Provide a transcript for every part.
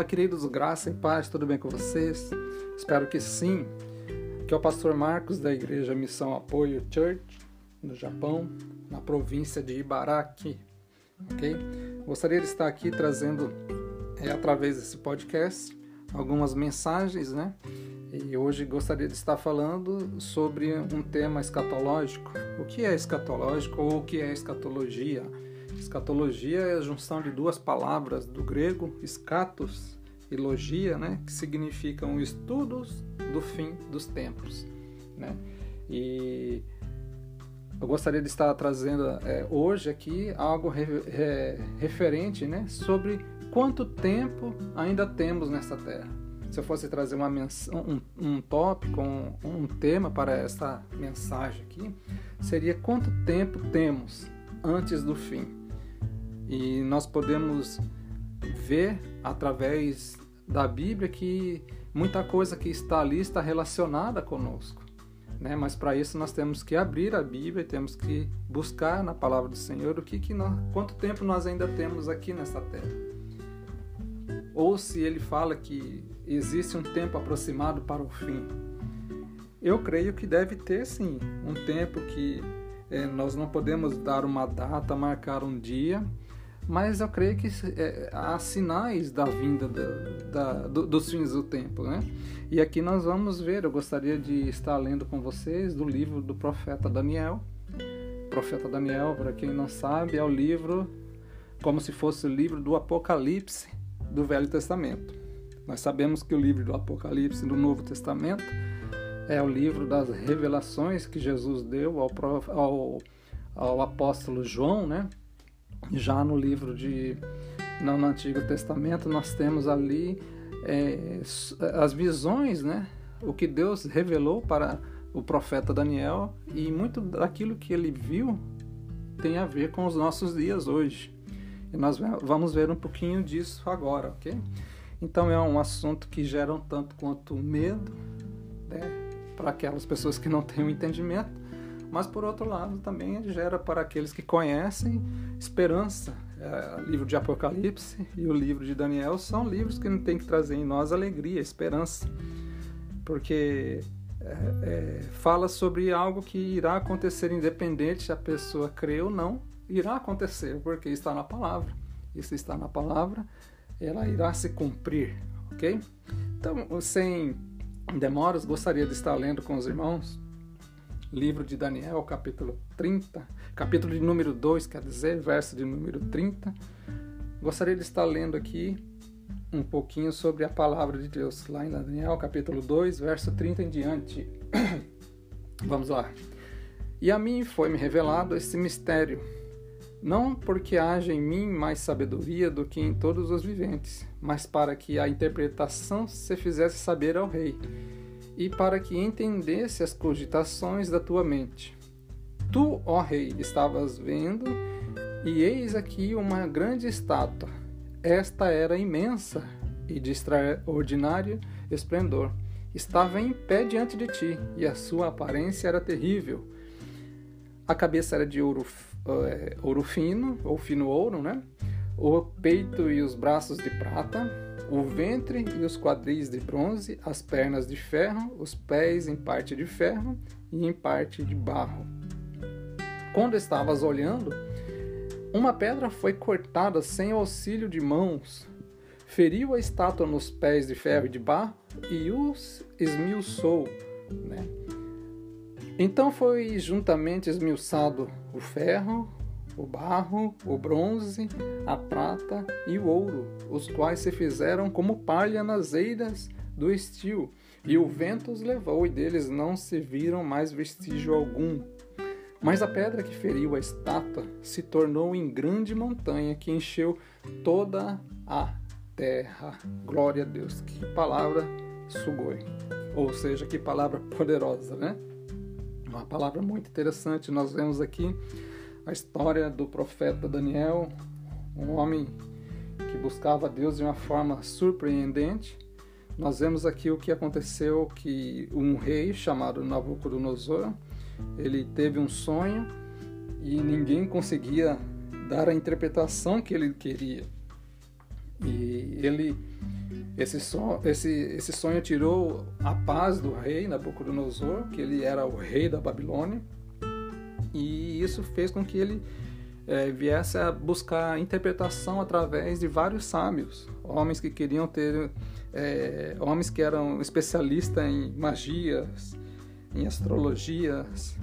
Olá, queridos, graça e paz, tudo bem com vocês? Espero que sim. Aqui é o pastor Marcos da Igreja Missão Apoio Church, no Japão, na província de Ibaraki, ok? Gostaria de estar aqui trazendo, é, através desse podcast, algumas mensagens, né? E hoje gostaria de estar falando sobre um tema escatológico. O que é escatológico ou o que é escatologia? Escatologia é a junção de duas palavras do grego escatos e logia, né, que significam estudos do fim dos tempos, né? E eu gostaria de estar trazendo é, hoje aqui algo re, re, referente, né, sobre quanto tempo ainda temos nesta Terra. Se eu fosse trazer uma um, um tópico, um, um tema para essa mensagem aqui, seria quanto tempo temos antes do fim. E nós podemos ver através da Bíblia que muita coisa que está ali está relacionada conosco. Né? Mas para isso nós temos que abrir a Bíblia temos que buscar na palavra do Senhor o que, que nós, quanto tempo nós ainda temos aqui nessa terra. Ou se ele fala que existe um tempo aproximado para o fim. Eu creio que deve ter sim um tempo que é, nós não podemos dar uma data, marcar um dia, mas eu creio que é, há sinais da vinda da, da, do, dos fins do tempo, né? E aqui nós vamos ver, eu gostaria de estar lendo com vocês do livro do profeta Daniel. O profeta Daniel, para quem não sabe, é o livro como se fosse o livro do Apocalipse do Velho Testamento. Nós sabemos que o livro do Apocalipse do Novo Testamento é o livro das revelações que Jesus deu ao, ao, ao apóstolo João, né? Já no livro de não no Antigo Testamento nós temos ali é, as visões, né? O que Deus revelou para o profeta Daniel e muito daquilo que ele viu tem a ver com os nossos dias hoje. E nós vamos ver um pouquinho disso agora, ok? Então é um assunto que gera um tanto quanto medo, né? Para aquelas pessoas que não têm o um entendimento, mas por outro lado também gera para aqueles que conhecem esperança. É, o livro de Apocalipse e o livro de Daniel são livros que tem que trazer em nós alegria, esperança, porque é, é, fala sobre algo que irá acontecer independente se a pessoa crê ou não, irá acontecer, porque está na palavra. Isso está na palavra, ela irá se cumprir, ok? Então, sem demoras, gostaria de estar lendo com os irmãos livro de Daniel, capítulo 30, capítulo de número 2, quer dizer, verso de número 30. Gostaria de estar lendo aqui um pouquinho sobre a palavra de Deus, lá em Daniel, capítulo 2, verso 30 em diante. Vamos lá. E a mim foi-me revelado esse mistério, não porque haja em mim mais sabedoria do que em todos os viventes, mas para que a interpretação se fizesse saber ao rei e para que entendesse as cogitações da tua mente. Tu, ó rei, estavas vendo, e eis aqui uma grande estátua. Esta era imensa e de extraordinário esplendor. Estava em pé diante de ti, e a sua aparência era terrível. A cabeça era de ouro, é, ouro fino, ou fino ouro, né? O peito e os braços de prata, o ventre e os quadris de bronze, as pernas de ferro, os pés em parte de ferro e em parte de barro. Quando estavas olhando, uma pedra foi cortada sem auxílio de mãos, feriu a estátua nos pés de ferro e de barro e os esmiuçou. Né? Então foi juntamente esmiuçado o ferro, o barro, o bronze, a prata e o ouro, os quais se fizeram como palha nas eiras do estio, e o vento os levou, e deles não se viram mais vestígio algum. Mas a pedra que feriu a estátua se tornou em grande montanha que encheu toda a terra. Glória a Deus. Que palavra sugoi. Ou seja, que palavra poderosa, né? Uma palavra muito interessante. Nós vemos aqui a história do profeta Daniel, um homem que buscava Deus de uma forma surpreendente. Nós vemos aqui o que aconteceu que um rei chamado Nabucodonosor, ele teve um sonho e ninguém conseguia dar a interpretação que ele queria. E ele esse, sonho, esse, esse sonho tirou a paz do rei Nabucodonosor, que ele era o rei da Babilônia, e isso fez com que ele é, viesse a buscar interpretação através de vários sábios, homens que queriam ter, é, homens que eram especialistas em magias, em astrologias,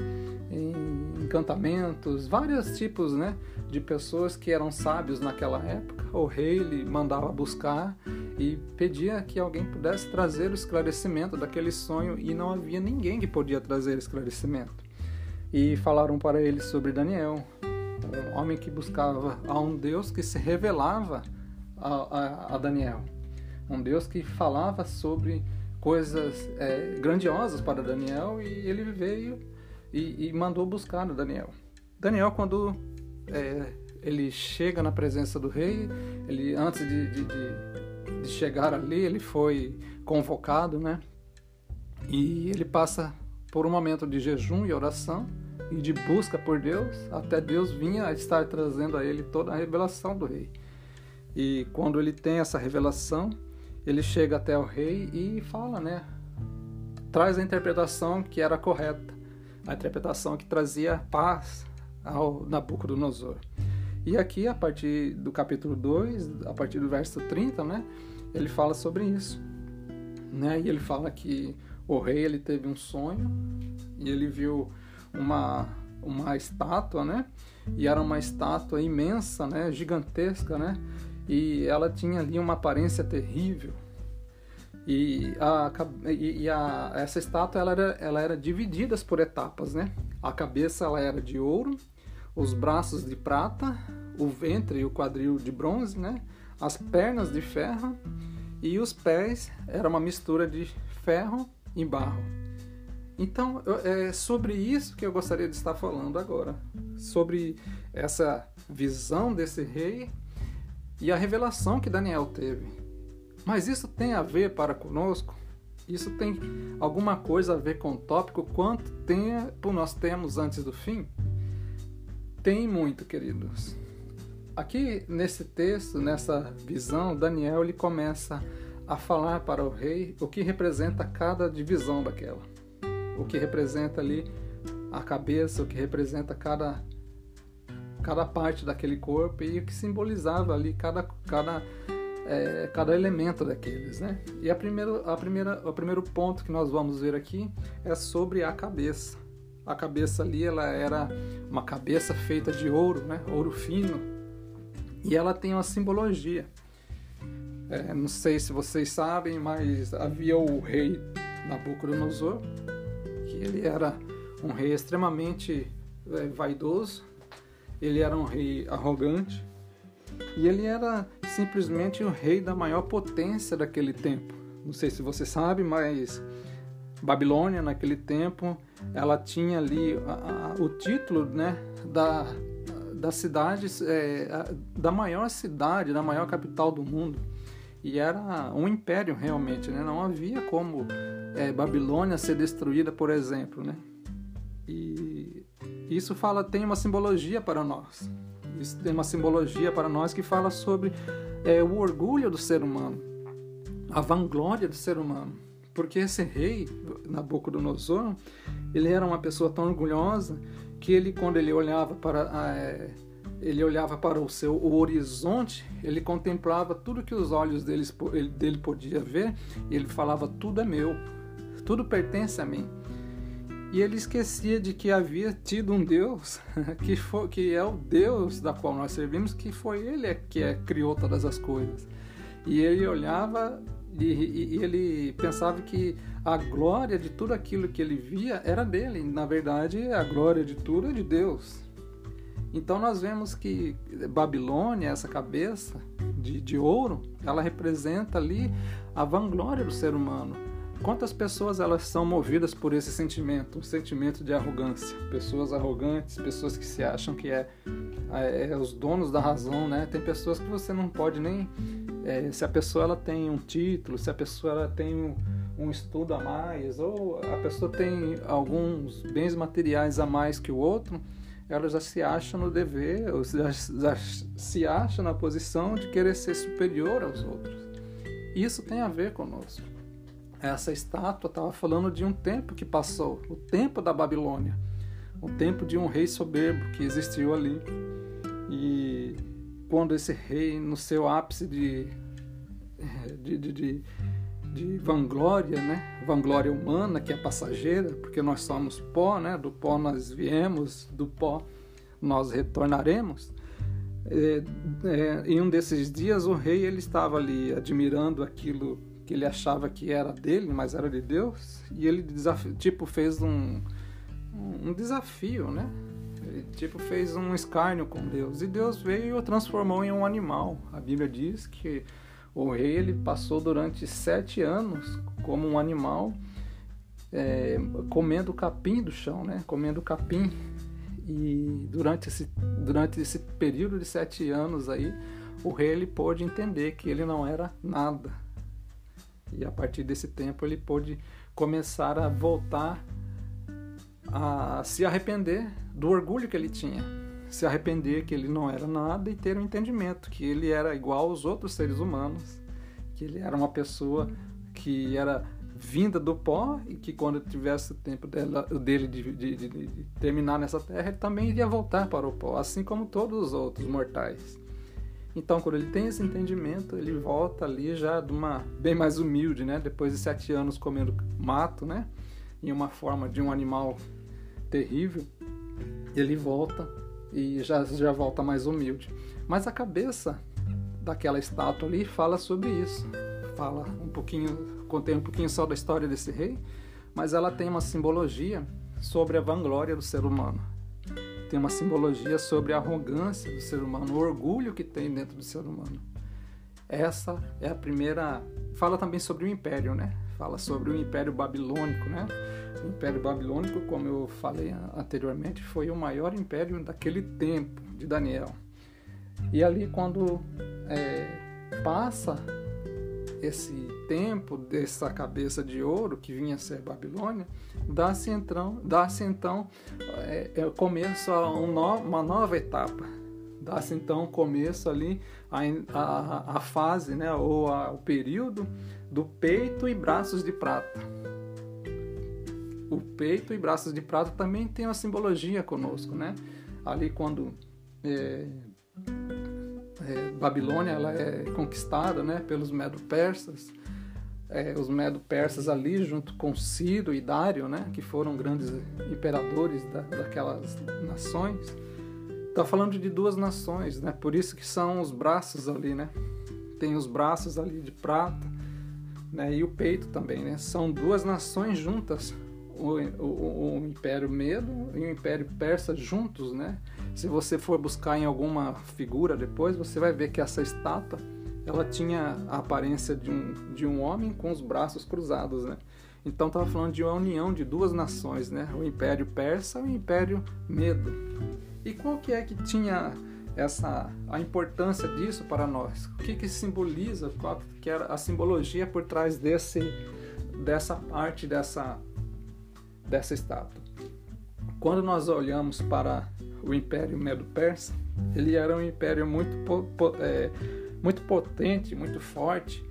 em encantamentos, vários tipos né, de pessoas que eram sábios naquela época. O rei lhe mandava buscar e pedia que alguém pudesse trazer o esclarecimento daquele sonho e não havia ninguém que podia trazer esclarecimento. E falaram para ele sobre Daniel, um homem que buscava a um Deus que se revelava a, a, a Daniel, um Deus que falava sobre coisas é, grandiosas para Daniel e ele veio e, e mandou buscar Daniel. Daniel, quando é, ele chega na presença do rei, ele antes de, de, de, de, chegar ali, ele foi convocado, né? E ele passa por um momento de jejum e oração e de busca por Deus, até Deus vinha a estar trazendo a ele toda a revelação do rei. E quando ele tem essa revelação, ele chega até o rei e fala, né? Traz a interpretação que era correta, a interpretação que trazia paz ao Nabucodonosor. E aqui, a partir do capítulo 2, a partir do verso 30, né? Ele fala sobre isso. Né? E ele fala que o rei ele teve um sonho e ele viu uma, uma estátua, né? E era uma estátua imensa, né? Gigantesca, né? e ela tinha ali uma aparência terrível. E, a, e a, essa estátua ela era, ela era dividida por etapas, né? A cabeça ela era de ouro, os braços de prata, o ventre e o quadril de bronze, né? As pernas de ferro e os pés era uma mistura de ferro e barro. Então, é sobre isso que eu gostaria de estar falando agora, sobre essa visão desse rei e a revelação que Daniel teve. Mas isso tem a ver para conosco? Isso tem alguma coisa a ver com o tópico quanto tempo nós temos antes do fim? Tem muito, queridos. Aqui nesse texto, nessa visão, Daniel ele começa a falar para o rei o que representa cada divisão daquela. O que representa ali a cabeça, o que representa cada cada parte daquele corpo e o que simbolizava ali cada, cada, é, cada elemento daqueles, né? E a primeiro, a primeira, o primeiro ponto que nós vamos ver aqui é sobre a cabeça. A cabeça ali, ela era uma cabeça feita de ouro, né? Ouro fino. E ela tem uma simbologia. É, não sei se vocês sabem, mas havia o rei Nabucodonosor, que ele era um rei extremamente é, vaidoso, ele era um rei arrogante e ele era simplesmente o rei da maior potência daquele tempo. Não sei se você sabe, mas Babilônia naquele tempo ela tinha ali a, a, o título né, da, da cidade, é, a, da maior cidade, da maior capital do mundo. E era um império realmente, né? não havia como é, Babilônia ser destruída, por exemplo. Né? E isso fala tem uma simbologia para nós. Isso tem uma simbologia para nós que fala sobre é, o orgulho do ser humano, a vanglória do ser humano. Porque esse rei, Nabucodonosor, ele era uma pessoa tão orgulhosa que ele, quando ele olhava para é, ele olhava para o seu o horizonte, ele contemplava tudo que os olhos deles, dele podia ver e ele falava: tudo é meu, tudo pertence a mim. E ele esquecia de que havia tido um Deus que, foi, que é o Deus da qual nós servimos, que foi Ele que é, criou todas as coisas. E ele olhava e, e, e, ele pensava que a glória de tudo aquilo que ele via era dele. Na verdade, a glória de tudo é de Deus. Então nós vemos que Babilônia, essa cabeça de, de ouro, ela representa ali a vanglória do ser humano Quantas pessoas elas são movidas por esse sentimento, um sentimento de arrogância? Pessoas arrogantes, pessoas que se acham que é, é, é os donos da razão, né? Tem pessoas que você não pode nem é, se a pessoa ela tem um título, se a pessoa ela tem um, um estudo a mais ou a pessoa tem alguns bens materiais a mais que o outro, ela já se acha no dever, ou já, já se acha na posição de querer ser superior aos outros. Isso tem a ver conosco. Essa estátua estava falando de um tempo que passou, o tempo da Babilônia, o tempo de um rei soberbo que existiu ali. E quando esse rei, no seu ápice de, de, de, de, de vanglória, né? Vanglória humana, que é passageira, porque nós somos pó, né? do pó nós viemos, do pó nós retornaremos. É, é, em um desses dias, o rei ele estava ali admirando aquilo que ele achava que era dele, mas era de Deus, e ele tipo fez um, um desafio, né? Ele tipo fez um escárnio com Deus e Deus veio e o transformou em um animal. A Bíblia diz que o rei ele passou durante sete anos como um animal é, comendo capim do chão, né? Comendo capim. E durante esse durante esse período de sete anos aí o rei ele pôde entender que ele não era nada. E a partir desse tempo ele pôde começar a voltar a se arrepender do orgulho que ele tinha, se arrepender que ele não era nada e ter um entendimento que ele era igual aos outros seres humanos, que ele era uma pessoa que era vinda do pó e que quando tivesse o tempo dela, dele de, de, de, de, terminar nessa terra, ele também iria voltar para o pó, assim como todos os outros mortais. Então, quando ele tem esse entendimento, ele volta ali já de uma bem mais humilde, né? Depois de sete anos comendo mato, né? Em uma forma de um animal terrível, ele volta e já, já volta mais humilde. Mas a cabeça daquela estátua ali fala sobre isso. Fala um pouquinho, contém um pouquinho só da história desse rei, mas ela tem uma simbologia sobre a vanglória do ser humano. Tem uma simbologia sobre a arrogância do ser humano, o orgulho que tem dentro do ser humano. Essa é a primeira. Fala também sobre o império, né? Fala sobre o império babilônico, né? O Império Babilônico, como eu falei anteriormente, foi o maior império daquele tempo de Daniel. E ali, quando é, passa esse tempo dessa cabeça de ouro que vinha a ser Babilônia, dá-se então, dá então é, é, a um no, uma nova etapa. Dá-se então começo ali a, a, a fase, né, ou a, o período do peito e braços de prata o peito e braços de prata também tem uma simbologia conosco, né? Ali quando é, é, Babilônia ela é conquistada, né, pelos medo-persas, é, os medo-persas ali junto com Ciro e Dário, né, que foram grandes imperadores da, daquelas nações. Está falando de duas nações, né? Por isso que são os braços ali, né? Tem os braços ali de prata, né? E o peito também, né? São duas nações juntas o, o, o, Império Medo e o Império Persa juntos, né? Se você for buscar em alguma figura depois, você vai ver que essa estátua ela tinha a aparência de um, de um homem com os braços cruzados, né? Então estava falando de uma união de duas nações, né? O Império Persa e o Império Medo. E qual que é que tinha essa a importância disso para nós? O que que simboliza? Qual que era a simbologia por trás desse dessa parte dessa dessa estátua. Quando nós olhamos para o Império Medo-Persa, ele era um império muito, é, muito potente, muito forte,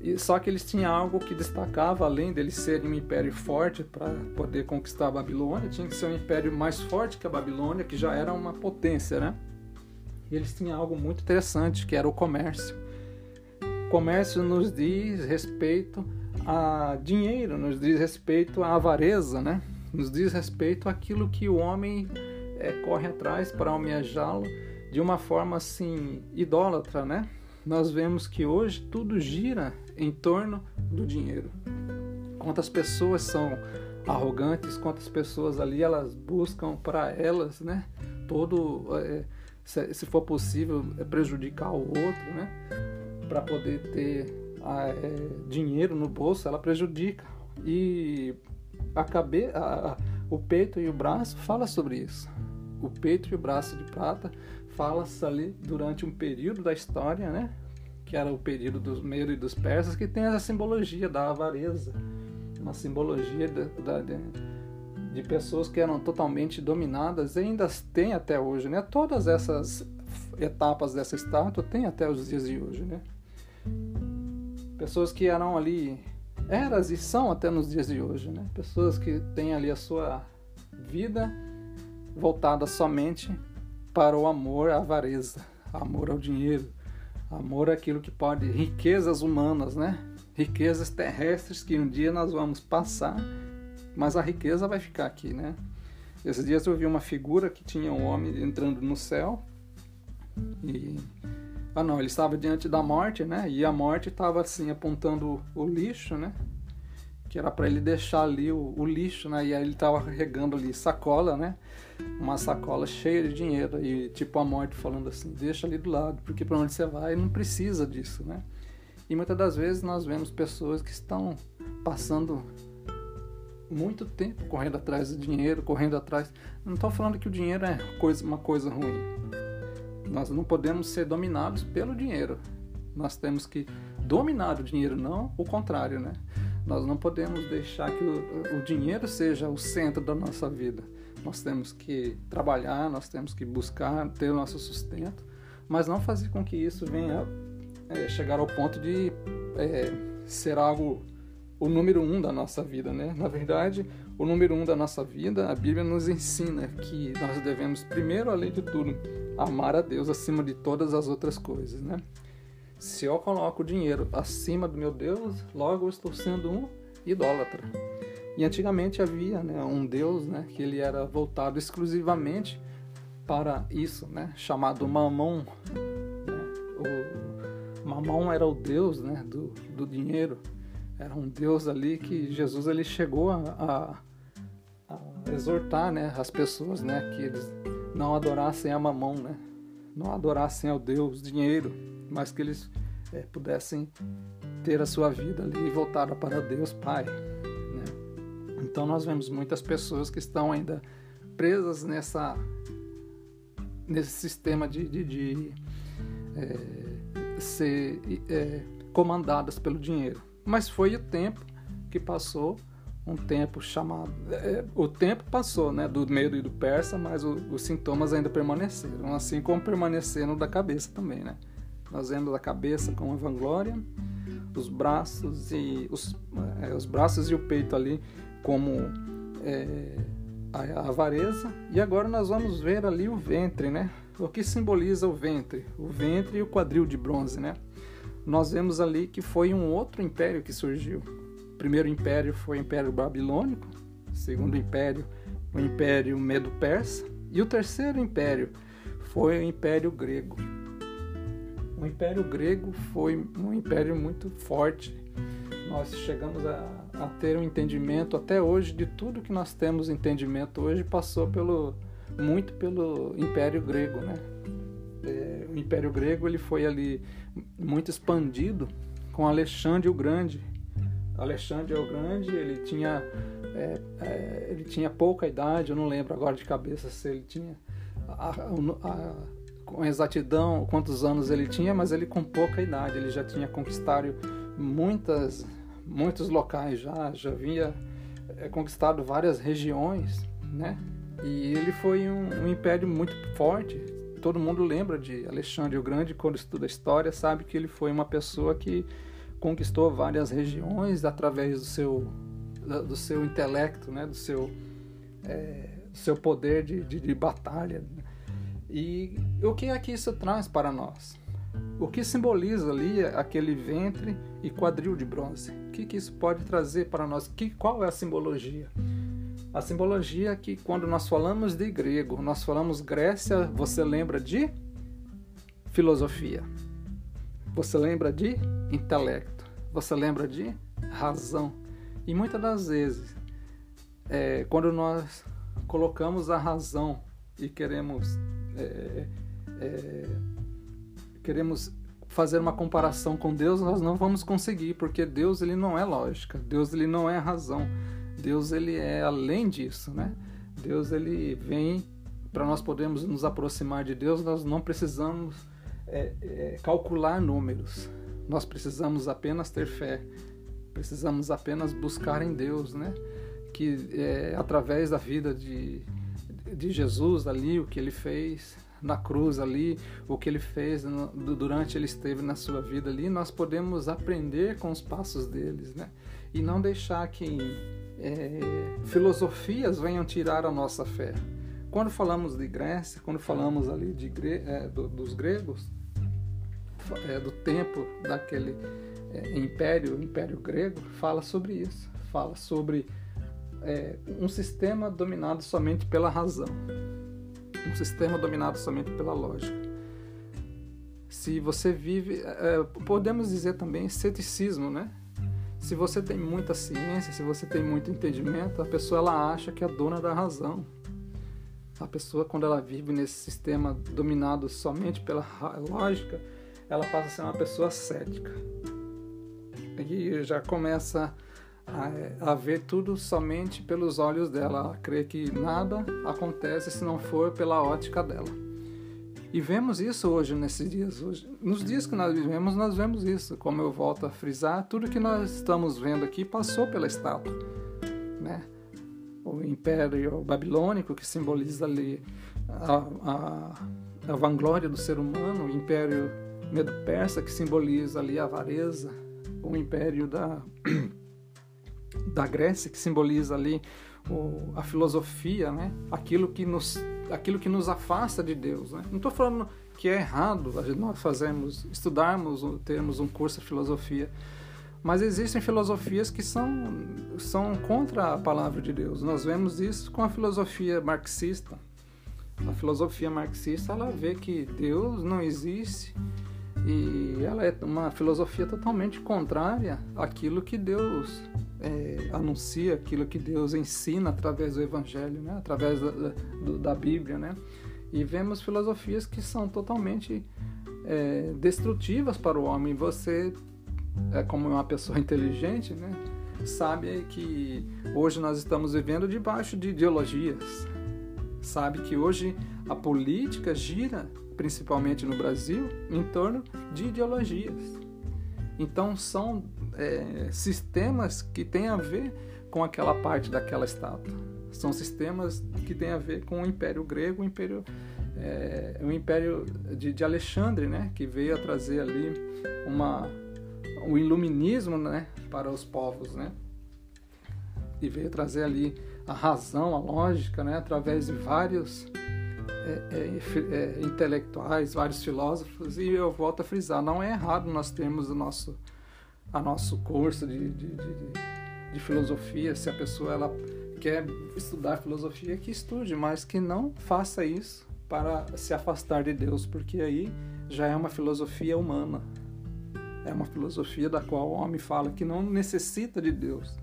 e só que eles tinham algo que destacava, além deles serem um império forte para poder conquistar a Babilônia, tinha que ser um império mais forte que a Babilônia, que já era uma potência, né? E eles tinham algo muito interessante, que era o comércio. O comércio nos diz respeito a dinheiro, nos diz respeito à avareza, né? Nos diz respeito àquilo que o homem é, corre atrás para almejá-lo de uma forma assim idólatra, né? Nós vemos que hoje tudo gira em torno do dinheiro. Quantas pessoas são arrogantes, quantas pessoas ali elas buscam para elas, né? Todo, é, se for possível, prejudicar o outro, né? Para poder ter a, é, dinheiro no bolso, ela prejudica. E a cabe, a, a, o peito e o braço fala sobre isso. O peito e o braço de prata fala-se ali durante um período da história, né? Que era o período dos Medos e dos Persas, que tem essa simbologia da avareza, uma simbologia da, da, de, pessoas que eram totalmente dominadas ainda tem até hoje, né? Todas essas etapas dessa estátua tem até os dias de hoje, né? Pessoas que eram ali eras e são até nos dias de hoje, né? Pessoas que têm ali a sua vida voltada somente para o amor à avareza, amor ao dinheiro, amor àquilo que pode, riquezas humanas, né? Riquezas terrestres que um dia nós vamos passar, mas a riqueza vai ficar aqui, né? Esses dias eu vi uma figura que tinha um homem entrando no céu e ah não, ele estava diante da morte, né? E a morte estava assim apontando o lixo, né? Que era para ele deixar ali o, o, lixo, né? E aí ele estava carregando ali sacola, né? Uma sacola cheia de dinheiro e tipo a morte falando assim, deixa ali do lado, porque para onde você vai não precisa disso, né? E muitas das vezes nós vemos pessoas que estão passando muito tempo correndo atrás do dinheiro, correndo atrás. Não estou falando que o dinheiro é coisa, uma coisa ruim nós não podemos ser dominados pelo dinheiro. Nós temos que dominar o dinheiro, não o contrário, né? Nós não podemos deixar que o, o dinheiro seja o centro da nossa vida. Nós temos que trabalhar, nós temos que buscar ter o nosso sustento, mas não fazer com que isso venha é, chegar ao ponto de é, ser algo o número um da nossa vida, né? Na verdade, o número um da nossa vida, a Bíblia nos ensina que nós devemos primeiro, além de tudo, amar a Deus acima de todas as outras coisas, né? Se eu coloco o dinheiro acima do meu Deus, logo eu estou sendo um idólatra. E antigamente havia né, um Deus né, que ele era voltado exclusivamente para isso, né, chamado Mamon. Né? O Mamon era o Deus né, do, do dinheiro. Era um Deus ali que Jesus ele chegou a, a, a exortar né, as pessoas né, que eles não adorassem a mamão, né? não adorassem ao Deus dinheiro, mas que eles é, pudessem ter a sua vida ali voltada para Deus Pai. Né? Então nós vemos muitas pessoas que estão ainda presas nessa nesse sistema de, de, de é, ser é, comandadas pelo dinheiro. Mas foi o tempo que passou um tempo chamado. É, o tempo passou, né, do medo e do persa, mas o, os sintomas ainda permaneceram, assim como permaneceram da cabeça também, né? Nós vemos a cabeça com a vanglória, os braços e os, é, os braços e o peito ali como é, a, a avareza, e agora nós vamos ver ali o ventre, né? O que simboliza o ventre? O ventre e o quadril de bronze, né? Nós vemos ali que foi um outro império que surgiu, o primeiro império foi o Império Babilônico, o segundo império, o Império Medo-Persa, e o terceiro império foi o Império Grego. O Império Grego foi um império muito forte. Nós chegamos a, a ter um entendimento até hoje de tudo que nós temos entendimento hoje passou pelo muito pelo Império Grego, né? É, o Império Grego ele foi ali muito expandido com Alexandre o Grande Alexandre o Grande, ele tinha, é, é, ele tinha pouca idade, eu não lembro agora de cabeça se ele tinha a, a, com exatidão quantos anos ele tinha, mas ele com pouca idade, ele já tinha conquistado muitas, muitos locais já, já havia é, conquistado várias regiões, né? E ele foi um, um império muito forte. Todo mundo lembra de Alexandre o Grande quando estuda história, sabe que ele foi uma pessoa que conquistou várias regiões através do seu, do seu intelecto, né? do seu, é, seu poder de, de, de batalha. E o que é que isso traz para nós? O que simboliza ali aquele ventre e quadril de bronze? O que, que isso pode trazer para nós? Que, qual é a simbologia? A simbologia é que quando nós falamos de grego, nós falamos Grécia, você lembra de filosofia. Você lembra de intelecto. Você lembra de razão. E muitas das vezes, é, quando nós colocamos a razão e queremos é, é, queremos fazer uma comparação com Deus, nós não vamos conseguir, porque Deus ele não é lógica, Deus ele não é razão, Deus ele é além disso, né? Deus ele vem para nós podermos nos aproximar de Deus, nós não precisamos é, é, calcular números. Nós precisamos apenas ter fé. Precisamos apenas buscar em Deus, né? que é, através da vida de, de Jesus ali, o que ele fez na cruz ali, o que ele fez no, durante ele esteve na sua vida ali, nós podemos aprender com os passos deles, né? E não deixar que é, filosofias venham tirar a nossa fé. Quando falamos de Grécia, quando falamos ali de, é, do, dos gregos, é, do tempo daquele é, império, império grego, fala sobre isso. Fala sobre é, um sistema dominado somente pela razão, um sistema dominado somente pela lógica. Se você vive, é, podemos dizer também ceticismo, né? Se você tem muita ciência, se você tem muito entendimento, a pessoa ela acha que é dona da razão. A pessoa, quando ela vive nesse sistema dominado somente pela lógica, ela passa a ser uma pessoa cética. E já começa a, a ver tudo somente pelos olhos dela. Ela crê que nada acontece se não for pela ótica dela. E vemos isso hoje, nesses dias. Hoje. Nos dias que nós vivemos, nós vemos isso. Como eu volto a frisar, tudo que nós estamos vendo aqui passou pela estátua. Né? O Império Babilônico, que simboliza ali a, a, a vanglória do ser humano, o Império Medo-Persa, que simboliza ali a avareza, o Império da, da Grécia, que simboliza ali o, a filosofia, né? aquilo, que nos, aquilo que nos afasta de Deus. Né? Não estou falando que é errado nós fazemos, estudarmos, termos um curso de filosofia, mas existem filosofias que são, são contra a palavra de Deus. Nós vemos isso com a filosofia marxista. A filosofia marxista ela vê que Deus não existe e ela é uma filosofia totalmente contrária àquilo que Deus é, anuncia, aquilo que Deus ensina através do Evangelho, né? através da, da, da Bíblia. Né? E vemos filosofias que são totalmente é, destrutivas para o homem. Você, é, como uma pessoa inteligente, né? sabe que hoje nós estamos vivendo debaixo de ideologias. Sabe que hoje a política gira principalmente no Brasil, em torno de ideologias. Então são é, sistemas que têm a ver com aquela parte daquela estátua. São sistemas que têm a ver com o Império Grego, o Império, é, o Império de, de, Alexandre, né, que veio a trazer ali uma, um iluminismo né, para os povos, né, e veio trazer ali a razão, a lógica, né, através de vários é, é, é, intelectuais, vários filósofos, e eu volto a frisar, não é errado nós termos o nosso, a nosso curso de, de, de, de filosofia, se a pessoa ela quer estudar filosofia, que estude, mas que não faça isso para se afastar de Deus, porque aí já é uma filosofia humana. É uma filosofia da qual o homem fala que não necessita de Deus.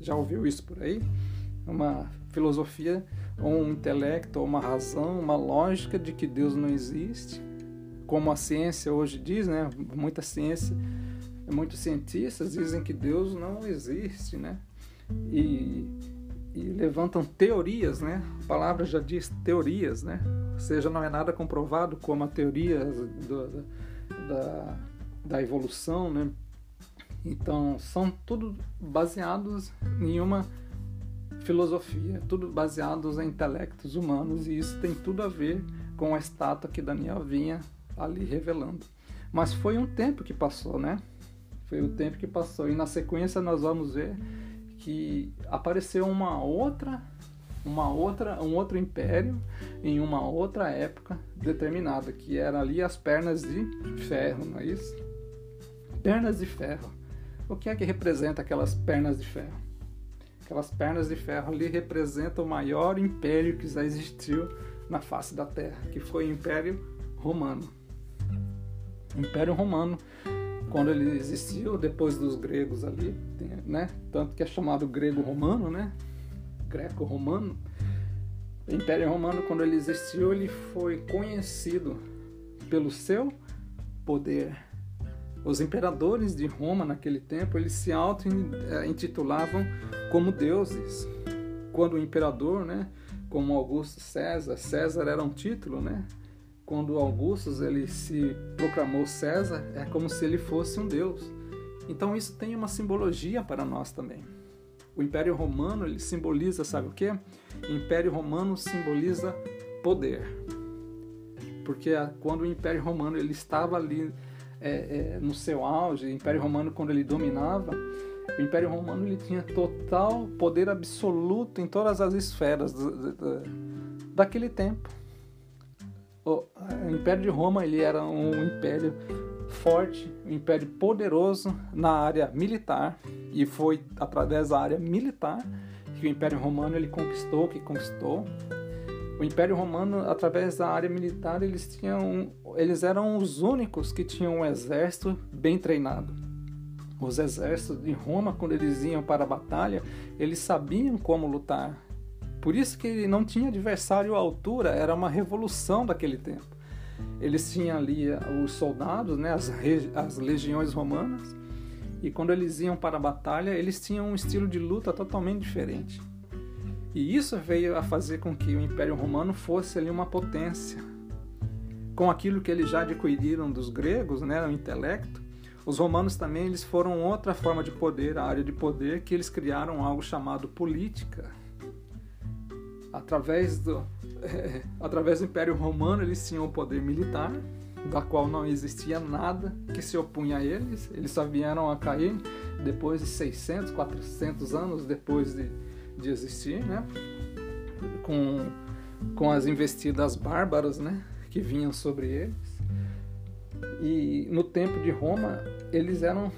Já ouviu isso por aí? Uma filosofia ou um intelecto, ou uma razão, uma lógica de que Deus não existe, como a ciência hoje diz, né? Muita ciência, muitos cientistas dizem que Deus não existe, né? E, e levantam teorias, né? A palavra já diz teorias, né? Ou seja, não é nada comprovado como a teoria do, da, da evolução, né? Então, são tudo baseados em uma filosofia, tudo baseados em intelectos humanos, e isso tem tudo a ver com a estátua que Daniel vinha ali revelando. Mas foi um tempo que passou, né? Foi o tempo que passou, e na sequência nós vamos ver que apareceu uma outra uma outra um outro império em uma outra época determinada que era ali as pernas de ferro não é isso? Pernas de ferro. O que é que representa aquelas pernas de ferro? Aquelas pernas de ferro ali representam o maior império que já existiu na face da Terra, que foi o Império Romano. O Império Romano, quando ele existiu, depois dos gregos ali, né? Tanto que é chamado grego-romano, né? Greco-romano. O Império Romano, quando ele existiu, ele foi conhecido pelo seu poder os imperadores de Roma naquele tempo, eles se auto-intitulavam como deuses. Quando o imperador, né, como Augusto César, César era um título, né? Quando Augusto ele se proclamou César, é como se ele fosse um deus. Então isso tem uma simbologia para nós também. O Império Romano ele simboliza, sabe o que? Império Romano simboliza poder, porque quando o Império Romano ele estava ali é, é, no seu auge, o Império Romano quando ele dominava, o Império Romano ele tinha total poder absoluto em todas as esferas daquele tempo. O, Império de Roma ele era um império forte, um império poderoso na área militar e foi através da área militar que o Império Romano ele conquistou, que conquistou. O Império Romano, através da área militar, eles tinham, eles eram os únicos que tinham um exército bem treinado os exércitos de Roma, quando eles iam para a batalha, eles sabiam como lutar. Por isso que ele não tinha adversário à altura, era uma revolução daquele tempo. Eles tinham ali eh, os soldados, né, as, as legiões romanas, e quando eles iam para a batalha, eles tinham um estilo de luta totalmente diferente. E isso veio a fazer com que o Império Romano fosse ali uma potência. Com aquilo que eles já adquiriram dos gregos, né, o intelecto, os romanos também eles foram outra forma de poder, a área de poder, que eles criaram algo chamado política. Através do, é, através do Império Romano eles tinham o poder militar, da qual não existia nada que se opunha a eles. Eles só vieram a cair depois de 600, 400 anos depois de, de existir, né? Com, com as investidas bárbaras, né? Que vinham sobre eles. E no tempo de Roma, eles eram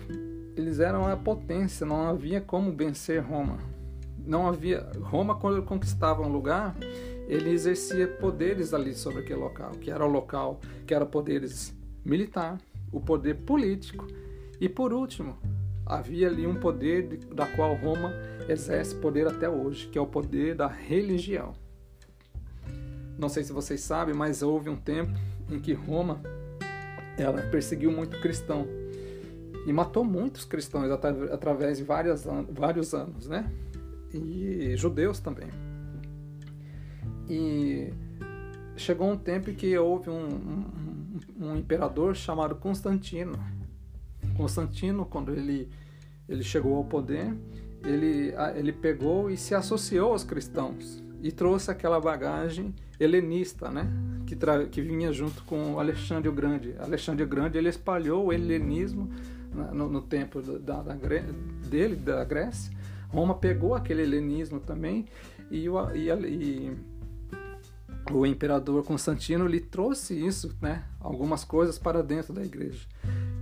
eles eram a potência, não havia como vencer Roma. Não havia Roma quando conquistava um lugar, ele exercia poderes ali sobre aquele local, que era o local, que era poderes militar, o poder político e por último, havia ali um poder de, da qual Roma exerce poder até hoje, que é o poder da religião. Não sei se vocês sabem, mas houve um tempo em que Roma ela perseguiu muito cristão e matou muitos cristãos através de várias, vários anos, né? E judeus também. E chegou um tempo em que houve um, um, um imperador chamado Constantino. Constantino, quando ele, ele chegou ao poder, ele, ele pegou e se associou aos cristãos e trouxe aquela bagagem helenista, né? Que, que vinha junto com Alexandre o Grande. Alexandre o Grande ele espalhou o helenismo no, no tempo da, da, dele, da Grécia. Roma pegou aquele helenismo também e, o, e, e o imperador Constantino lhe trouxe isso, né? Algumas coisas para dentro da igreja.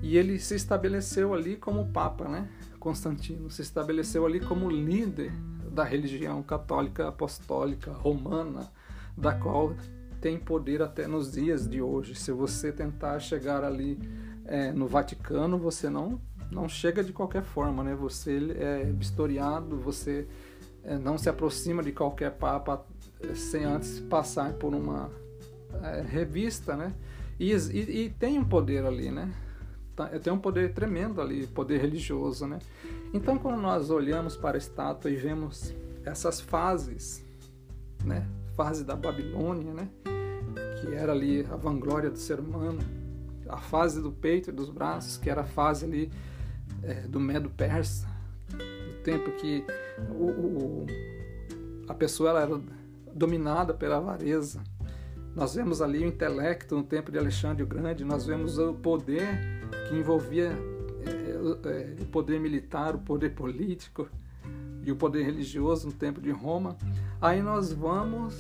E ele se estabeleceu ali como papa, né? Constantino se estabeleceu ali como líder da religião católica apostólica romana, da qual tem poder até nos dias de hoje. Se você tentar chegar ali é, no Vaticano, você não não chega de qualquer forma, né? Você é vistoriado, você é, não se aproxima de qualquer papa é, sem antes passar por uma é, revista, né? E, e, e, tem um poder ali, né? Tá, tem um poder tremendo ali, poder religioso, né? Então, quando nós olhamos para a estátua e vemos essas fases, né? Fase da Babilônia, né? Que era ali a vanglória do ser humano, a fase do peito e dos braços, que era a fase ali é, do Medo Persa, o tempo que o, o, a pessoa ela era dominada pela avareza. Nós vemos ali o intelecto no tempo de Alexandre o Grande, nós vemos o poder que envolvia é, é, o poder militar, o poder político e o poder religioso no tempo de Roma, aí nós vamos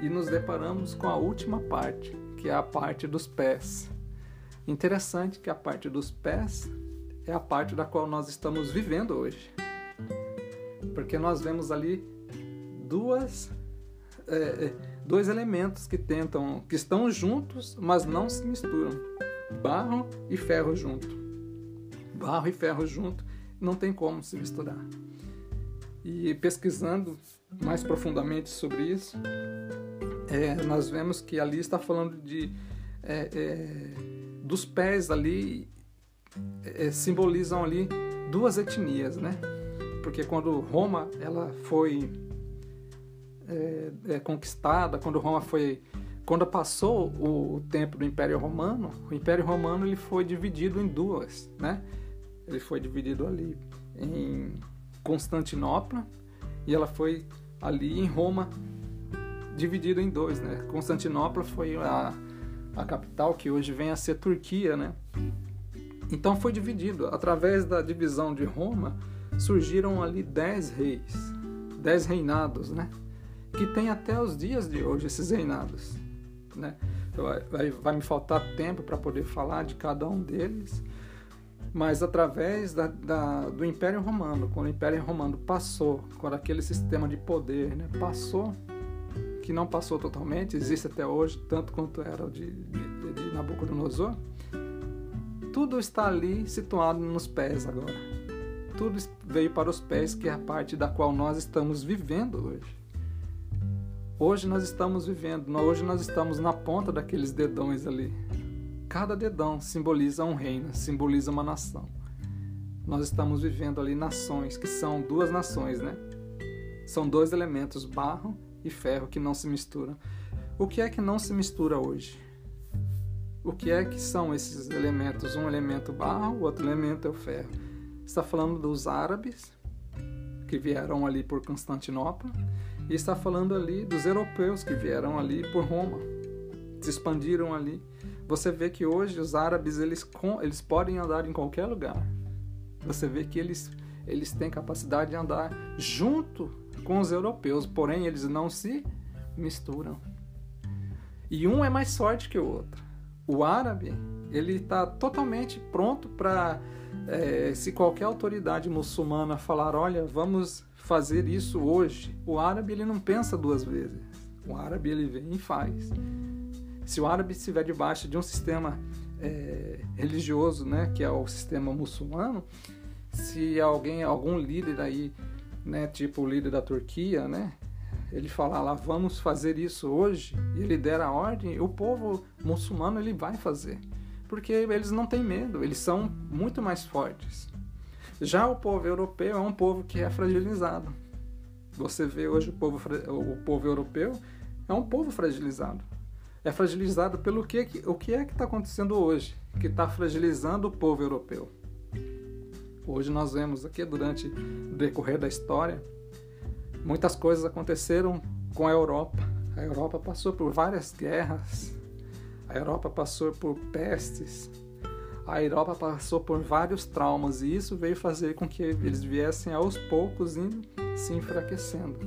e nos deparamos com a última parte, que é a parte dos pés. Interessante que a parte dos pés é a parte da qual nós estamos vivendo hoje, porque nós vemos ali duas é, é dois elementos que tentam que estão juntos, mas não se misturam: barro e ferro junto. Barro e ferro junto, não tem como se misturar. E pesquisando mais profundamente sobre isso, é, nós vemos que ali está falando de é, é, dos pés ali é, simbolizam ali duas etnias, né? Porque quando Roma ela foi é, é, conquistada, quando Roma foi quando passou o, o tempo do Império Romano, o Império Romano ele foi dividido em duas, né? ele foi dividido ali em Constantinopla e ela foi ali em Roma dividida em dois, né? Constantinopla foi a, a capital que hoje vem a ser Turquia, né? Então foi dividido. Através da divisão de Roma surgiram ali dez reis, dez reinados, né? Que tem até os dias de hoje esses reinados, né? Vai, vai me faltar tempo para poder falar de cada um deles, mas através da, da, do Império Romano, quando o Império Romano passou, quando aquele sistema de poder né, passou, que não passou totalmente, existe até hoje, tanto quanto era o de, de, de Nabucodonosor, tudo está ali situado nos pés agora. Tudo veio para os pés, que é a parte da qual nós estamos vivendo hoje. Hoje nós estamos vivendo, hoje nós estamos na ponta daqueles dedões ali. Cada dedão simboliza um reino, simboliza uma nação. Nós estamos vivendo ali nações, que são duas nações, né? São dois elementos, barro e ferro, que não se misturam. O que é que não se mistura hoje? O que é que são esses elementos? Um elemento barro, o outro elemento é o ferro. Está falando dos árabes, que vieram ali por Constantinopla, e está falando ali dos europeus que vieram ali por Roma, se expandiram ali você vê que hoje os árabes eles, eles podem andar em qualquer lugar. Você vê que eles, eles têm capacidade de andar junto com os europeus, porém eles não se misturam. E um é mais forte que o outro. O árabe ele está totalmente pronto para é, se qualquer autoridade muçulmana falar, olha, vamos fazer isso hoje. O árabe ele não pensa duas vezes. O árabe ele vem e faz. Se o árabe estiver debaixo de um sistema é, religioso, né, que é o sistema muçulmano, se alguém, algum líder aí, né, tipo o líder da Turquia, né, ele falar lá, vamos fazer isso hoje, e ele der a ordem, o povo muçulmano ele vai fazer. Porque eles não têm medo, eles são muito mais fortes. Já o povo europeu é um povo que é fragilizado. Você vê hoje o povo, o povo europeu é um povo fragilizado é fragilizado pelo que, o que é que está acontecendo hoje, que está fragilizando o povo europeu. Hoje nós vemos aqui, durante o decorrer da história, muitas coisas aconteceram com a Europa. A Europa passou por várias guerras, a Europa passou por pestes, a Europa passou por vários traumas e isso veio fazer com que eles viessem aos poucos indo se enfraquecendo.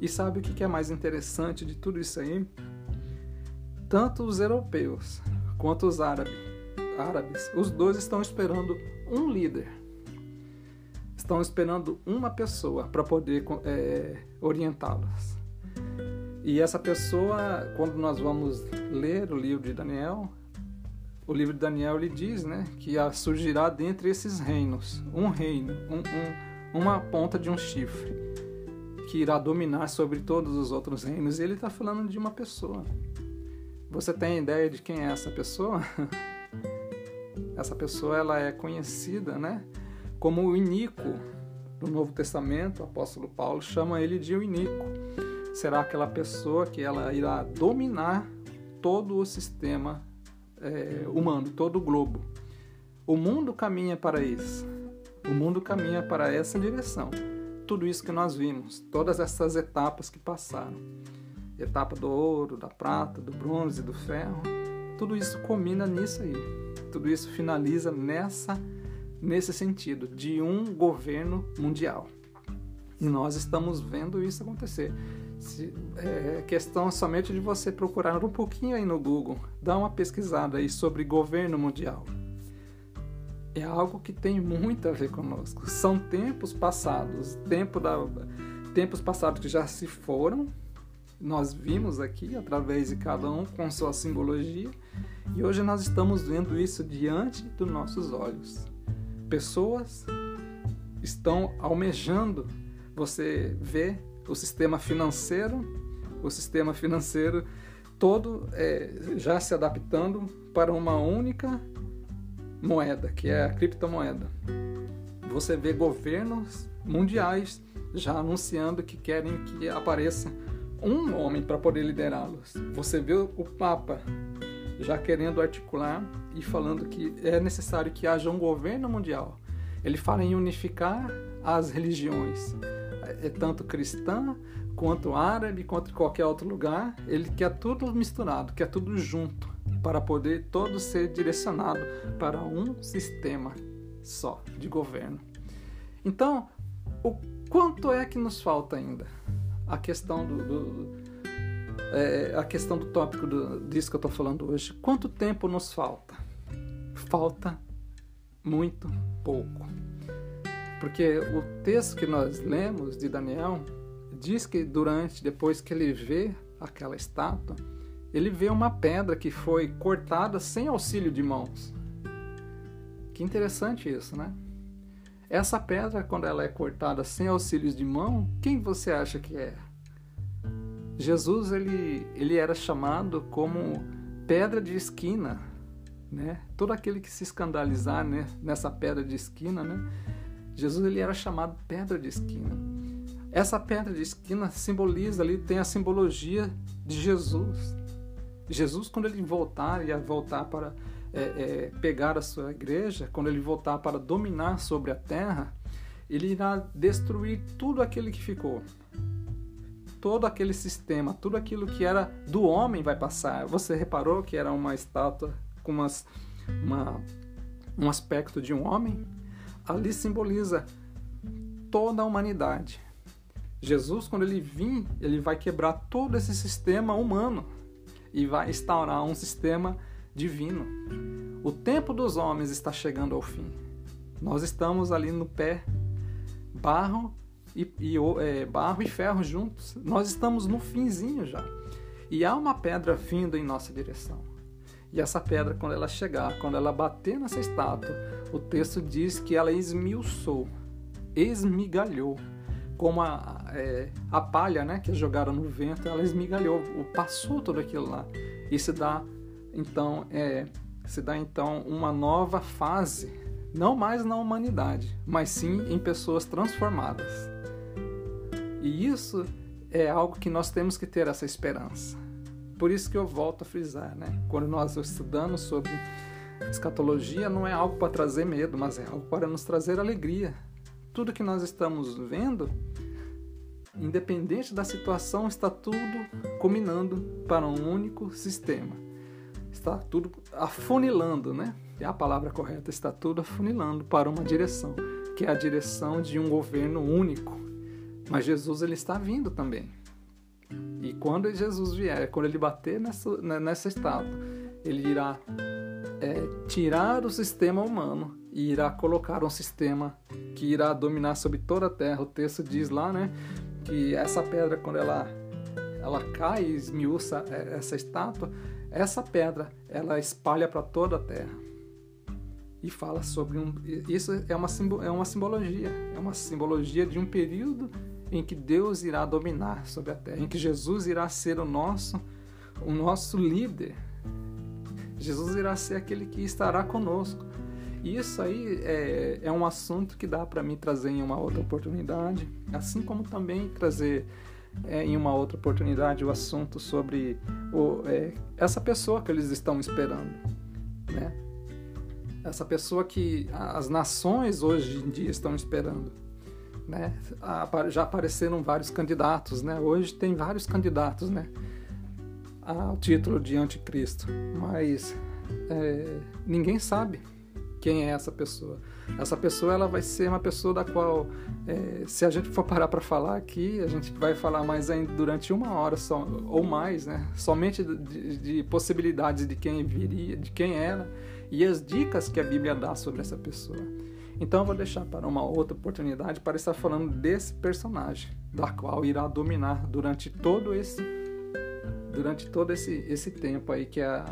E sabe o que é mais interessante de tudo isso aí? tanto os europeus quanto os árabes, árabes, os dois estão esperando um líder. Estão esperando uma pessoa para poder é, orientá-los. E essa pessoa, quando nós vamos ler o livro de Daniel, o livro de Daniel ele diz né, que surgirá dentre esses reinos um reino, um, um, uma ponta de um chifre, que irá dominar sobre todos os outros reinos. E ele está falando de uma pessoa. Você tem ideia de quem é essa pessoa? essa pessoa ela é conhecida, né, como o Inico. No Novo Testamento, o apóstolo Paulo chama ele de o Inico. Será aquela pessoa que ela irá dominar todo o sistema é, humano, todo o globo. O mundo caminha para isso. O mundo caminha para essa direção. Tudo isso que nós vimos, todas essas etapas que passaram etapa do ouro, da prata, do bronze, do ferro. Tudo isso combina nisso aí. Tudo isso finaliza nessa nesse sentido de um governo mundial. E nós estamos vendo isso acontecer. Se, é questão somente de você procurar um pouquinho aí no Google, dar uma pesquisada aí sobre governo mundial. É algo que tem muito a ver conosco. São tempos passados, tempo da, tempos passados que já se foram nós vimos aqui através de cada um com sua simbologia e hoje nós estamos vendo isso diante dos nossos olhos. Pessoas estão almejando. Você vê o sistema financeiro, o sistema financeiro todo é, já se adaptando para uma única moeda, que é a criptomoeda. Você vê governos mundiais já anunciando que querem que apareça um homem para poder liderá-los. Você vê o Papa já querendo articular e falando que é necessário que haja um governo mundial. Ele fala em unificar as religiões, é tanto cristã quanto árabe, quanto qualquer outro lugar. Ele quer tudo misturado, quer tudo junto, para poder todo ser direcionado para um sistema só de governo. Então, o quanto é que nos falta ainda? A questão do, do é, a questão do tópico do, disso que eu estou falando hoje. Quanto tempo nos falta? Falta muito pouco. Porque o texto que nós lemos de Daniel diz que durante, depois que ele vê aquela estátua, ele vê uma pedra que foi cortada sem auxílio de mãos. Que interessante isso, né? Essa pedra, quando ela é cortada sem auxílios de mão, quem você acha que é? Jesus ele, ele era chamado como pedra de esquina, né? Todo aquele que se escandalizar né, nessa pedra de esquina, né? Jesus ele era chamado pedra de esquina. Essa pedra de esquina simboliza ali, tem a simbologia de Jesus. Jesus, quando ele voltar, ia voltar para é, é, pegar a sua igreja, quando ele voltar para dominar sobre a terra, ele irá destruir tudo aquele que ficou todo aquele sistema, tudo aquilo que era do homem vai passar. Você reparou que era uma estátua com umas, uma, um aspecto de um homem? Ali simboliza toda a humanidade. Jesus, quando ele vir, ele vai quebrar todo esse sistema humano e vai instaurar um sistema divino. O tempo dos homens está chegando ao fim. Nós estamos ali no pé, barro e, e é, barro e ferro juntos. Nós estamos no finzinho já. E há uma pedra vindo em nossa direção. E essa pedra, quando ela chegar, quando ela bater nessa estátua, o texto diz que ela esmiuçou, esmigalhou, como a, é, a palha né, que jogaram no vento, ela esmigalhou, passou tudo aquilo lá. E se dá então, é, se dá então uma nova fase, não mais na humanidade, mas sim em pessoas transformadas. E isso é algo que nós temos que ter essa esperança. Por isso que eu volto a frisar, né? Quando nós estudamos sobre escatologia, não é algo para trazer medo, mas é algo para nos trazer alegria. Tudo que nós estamos vendo, independente da situação, está tudo combinando para um único sistema. Está tudo afunilando, né? É a palavra correta, está tudo afunilando para uma direção, que é a direção de um governo único, mas Jesus ele está vindo também. E quando Jesus vier, quando ele bater nessa, né, nessa estátua, ele irá é, tirar o sistema humano e irá colocar um sistema que irá dominar sobre toda a terra. O texto diz lá, né, que essa pedra, quando ela, ela cai e esmiuça é, essa estátua, essa pedra ela espalha para toda a terra. E fala sobre um. Isso é uma, é uma simbologia. É uma simbologia de um período em que Deus irá dominar sobre a terra, em que Jesus irá ser o nosso, o nosso líder. Jesus irá ser aquele que estará conosco. E isso aí é, é um assunto que dá para mim trazer em uma outra oportunidade, assim como também trazer é, em uma outra oportunidade o assunto sobre o, é, essa pessoa que eles estão esperando, né? Essa pessoa que as nações hoje em dia estão esperando né? Já apareceram vários candidatos, né? Hoje tem vários candidatos, né? Ao título de anticristo, mas é, ninguém sabe quem é essa pessoa. Essa pessoa ela vai ser uma pessoa da qual, é, se a gente for parar para falar aqui, a gente vai falar mais ainda durante uma hora só, ou mais, né? Somente de, de possibilidades de quem viria, de quem era e as dicas que a Bíblia dá sobre essa pessoa. Então eu vou deixar para uma outra oportunidade para estar falando desse personagem, da qual irá dominar durante todo esse durante todo esse, esse tempo aí que é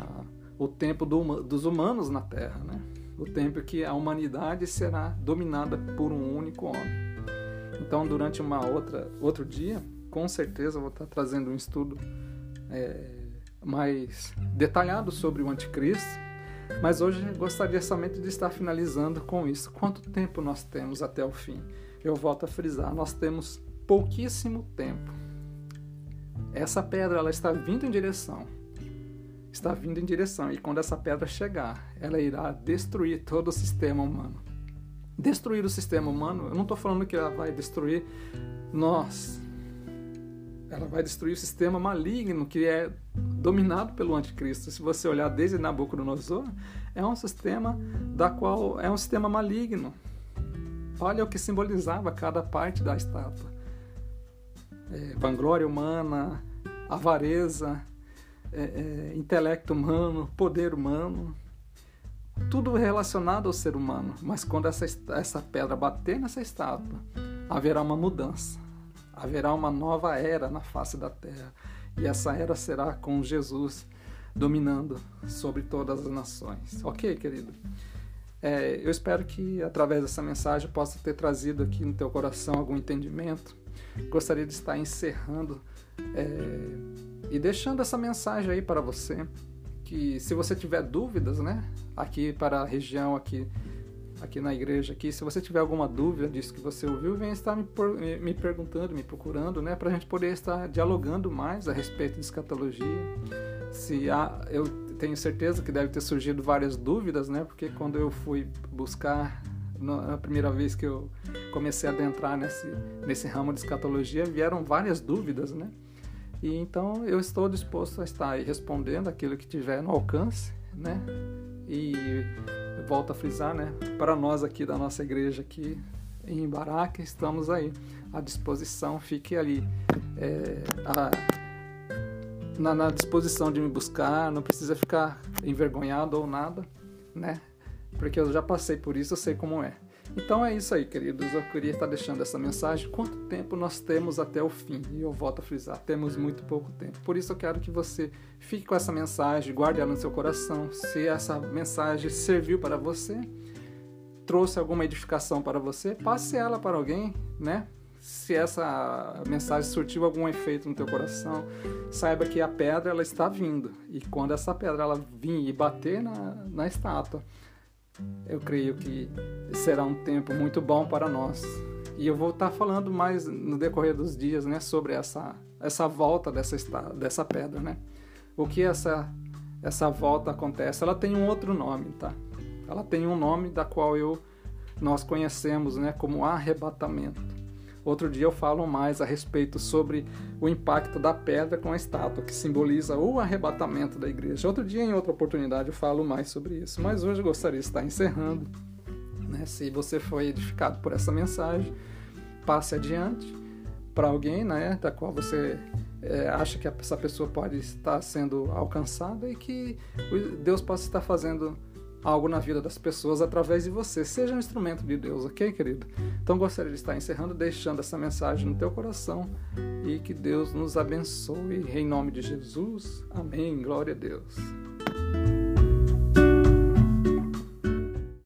o tempo do, dos humanos na Terra, né? O tempo que a humanidade será dominada por um único homem. Então, durante uma outra outro dia, com certeza vou estar trazendo um estudo é, mais detalhado sobre o anticristo mas hoje gostaria somente de estar finalizando com isso. Quanto tempo nós temos até o fim? Eu volto a frisar, nós temos pouquíssimo tempo. Essa pedra ela está vindo em direção. Está vindo em direção e quando essa pedra chegar, ela irá destruir todo o sistema humano. destruir o sistema humano. Eu não estou falando que ela vai destruir nós. Ela vai destruir o sistema maligno que é dominado pelo anticristo. Se você olhar desde Nabucodonosor, é um sistema da qual é um sistema maligno. Olha o que simbolizava cada parte da estátua: é, vanglória humana, avareza, é, é, intelecto humano, poder humano, tudo relacionado ao ser humano. Mas quando essa, essa pedra bater nessa estátua, haverá uma mudança, haverá uma nova era na face da terra. E essa era será com Jesus dominando sobre todas as nações. Ok, querido? É, eu espero que através dessa mensagem possa ter trazido aqui no teu coração algum entendimento. Gostaria de estar encerrando é, e deixando essa mensagem aí para você que se você tiver dúvidas, né, aqui para a região aqui aqui na igreja aqui, se você tiver alguma dúvida disso que você ouviu, venha estar me, me, perguntando, me procurando, né, para a gente poder estar dialogando mais a respeito de escatologia. Se há, eu tenho certeza que deve ter surgido várias dúvidas, né, porque quando eu fui buscar na primeira vez que eu comecei a adentrar nesse, nesse ramo de escatologia, vieram várias dúvidas, né? E então eu estou disposto a estar respondendo aquilo que tiver no alcance, né? E volto a frisar, né? Para nós aqui da nossa igreja aqui em Baraque, estamos aí à disposição. Fique ali é, a, na, na disposição de me buscar. Não precisa ficar envergonhado ou nada, né? Porque eu já passei por isso, eu sei como é. Então é isso aí, queridos. Eu queria estar deixando essa mensagem. Quanto tempo nós temos até o fim? E eu volto a frisar: temos muito pouco tempo. Por isso eu quero que você fique com essa mensagem, guarde ela no seu coração. Se essa mensagem serviu para você, trouxe alguma edificação para você, passe ela para alguém, né? Se essa mensagem surtiu algum efeito no teu coração, saiba que a pedra ela está vindo. E quando essa pedra ela vir e bater na, na estátua, eu creio que será um tempo muito bom para nós. E eu vou estar falando mais no decorrer dos dias, né, sobre essa essa volta dessa dessa pedra, né? O que essa essa volta acontece? Ela tem um outro nome, tá? Ela tem um nome da qual eu nós conhecemos, né, como arrebatamento. Outro dia eu falo mais a respeito sobre o impacto da pedra com a estátua, que simboliza o arrebatamento da igreja. Outro dia, em outra oportunidade, eu falo mais sobre isso. Mas hoje eu gostaria de estar encerrando. Né? Se você foi edificado por essa mensagem, passe adiante para alguém né, da qual você é, acha que essa pessoa pode estar sendo alcançada e que Deus possa estar fazendo algo na vida das pessoas através de você. Seja um instrumento de Deus, ok, querido? Então gostaria de estar encerrando, deixando essa mensagem no teu coração e que Deus nos abençoe. Em nome de Jesus. Amém. Glória a Deus.